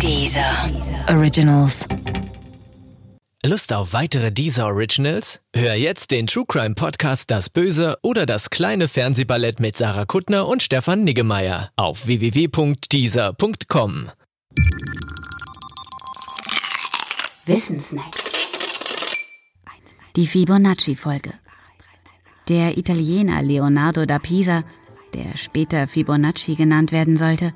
Dieser Originals. Lust auf weitere Deezer Originals? Hör jetzt den True Crime Podcast Das Böse oder das kleine Fernsehballett mit Sarah Kuttner und Stefan Niggemeier auf www.deezer.com. Wissensnacks. Die Fibonacci-Folge. Der Italiener Leonardo da Pisa, der später Fibonacci genannt werden sollte,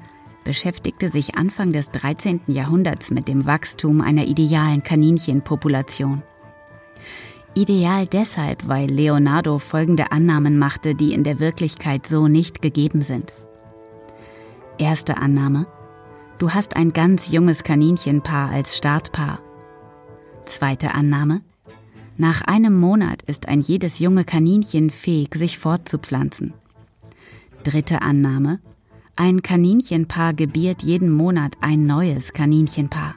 beschäftigte sich Anfang des 13. Jahrhunderts mit dem Wachstum einer idealen Kaninchenpopulation. Ideal deshalb, weil Leonardo folgende Annahmen machte, die in der Wirklichkeit so nicht gegeben sind. Erste Annahme. Du hast ein ganz junges Kaninchenpaar als Startpaar. Zweite Annahme. Nach einem Monat ist ein jedes junge Kaninchen fähig, sich fortzupflanzen. Dritte Annahme. Ein Kaninchenpaar gebiert jeden Monat ein neues Kaninchenpaar.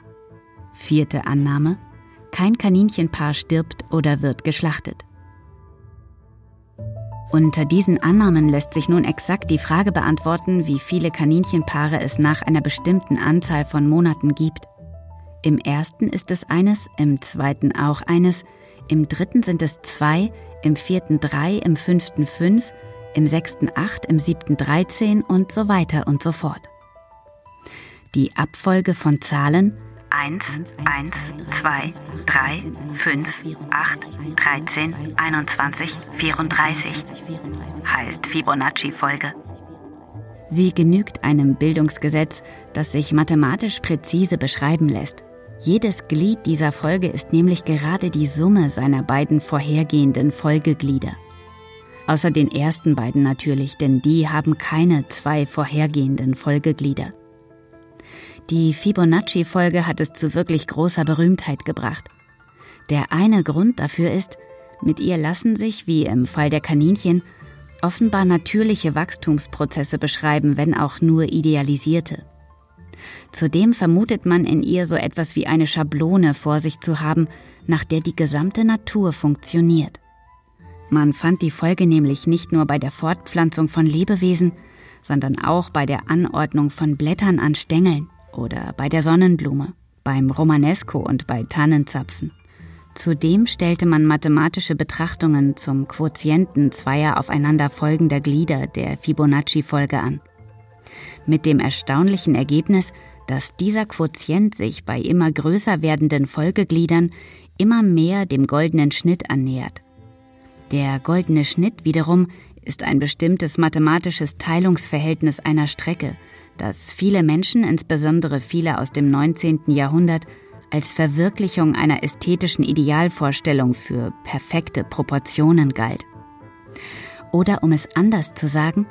Vierte Annahme. Kein Kaninchenpaar stirbt oder wird geschlachtet. Unter diesen Annahmen lässt sich nun exakt die Frage beantworten, wie viele Kaninchenpaare es nach einer bestimmten Anzahl von Monaten gibt. Im ersten ist es eines, im zweiten auch eines, im dritten sind es zwei, im vierten drei, im fünften fünf, im sechsten acht, im siebten dreizehn und so weiter und so fort. Die Abfolge von Zahlen 1, 1, 2, 3, 5, 8, 13, 21, 34 heißt Fibonacci-Folge. Sie genügt einem Bildungsgesetz, das sich mathematisch präzise beschreiben lässt. Jedes Glied dieser Folge ist nämlich gerade die Summe seiner beiden vorhergehenden Folgeglieder. Außer den ersten beiden natürlich, denn die haben keine zwei vorhergehenden Folgeglieder. Die Fibonacci-Folge hat es zu wirklich großer Berühmtheit gebracht. Der eine Grund dafür ist, mit ihr lassen sich, wie im Fall der Kaninchen, offenbar natürliche Wachstumsprozesse beschreiben, wenn auch nur idealisierte. Zudem vermutet man in ihr so etwas wie eine Schablone vor sich zu haben, nach der die gesamte Natur funktioniert. Man fand die Folge nämlich nicht nur bei der Fortpflanzung von Lebewesen, sondern auch bei der Anordnung von Blättern an Stängeln oder bei der Sonnenblume, beim Romanesco und bei Tannenzapfen. Zudem stellte man mathematische Betrachtungen zum Quotienten zweier aufeinander folgender Glieder der Fibonacci-Folge an. Mit dem erstaunlichen Ergebnis, dass dieser Quotient sich bei immer größer werdenden Folgegliedern immer mehr dem goldenen Schnitt annähert. Der goldene Schnitt wiederum ist ein bestimmtes mathematisches Teilungsverhältnis einer Strecke, das viele Menschen, insbesondere viele aus dem 19. Jahrhundert, als Verwirklichung einer ästhetischen Idealvorstellung für perfekte Proportionen galt. Oder um es anders zu sagen,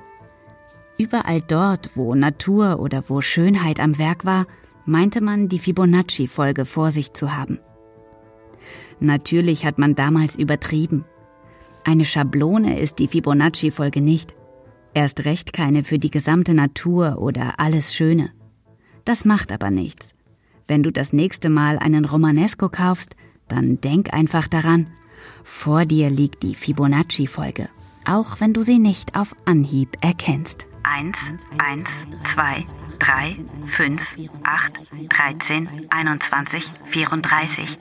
überall dort, wo Natur oder wo Schönheit am Werk war, meinte man die Fibonacci-Folge vor sich zu haben. Natürlich hat man damals übertrieben. Eine Schablone ist die Fibonacci-Folge nicht. Erst recht keine für die gesamte Natur oder alles Schöne. Das macht aber nichts. Wenn du das nächste Mal einen Romanesco kaufst, dann denk einfach daran. Vor dir liegt die Fibonacci-Folge, auch wenn du sie nicht auf Anhieb erkennst. 1, 1, 2, 3, 5, 8, 13, 21, 34.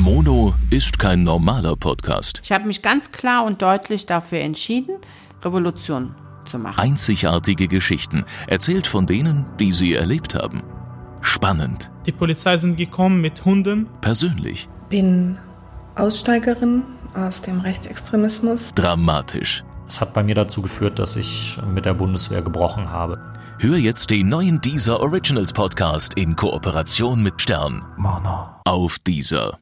Mono ist kein normaler Podcast. Ich habe mich ganz klar und deutlich dafür entschieden, Revolution zu machen. Einzigartige Geschichten, erzählt von denen, die sie erlebt haben. Spannend, Die Polizei sind gekommen mit Hunden. persönlich, bin Aussteigerin aus dem Rechtsextremismus. dramatisch. Es hat bei mir dazu geführt, dass ich mit der Bundeswehr gebrochen habe. Hör jetzt den neuen Deezer Originals Podcast in Kooperation mit Stern. Auf Deezer.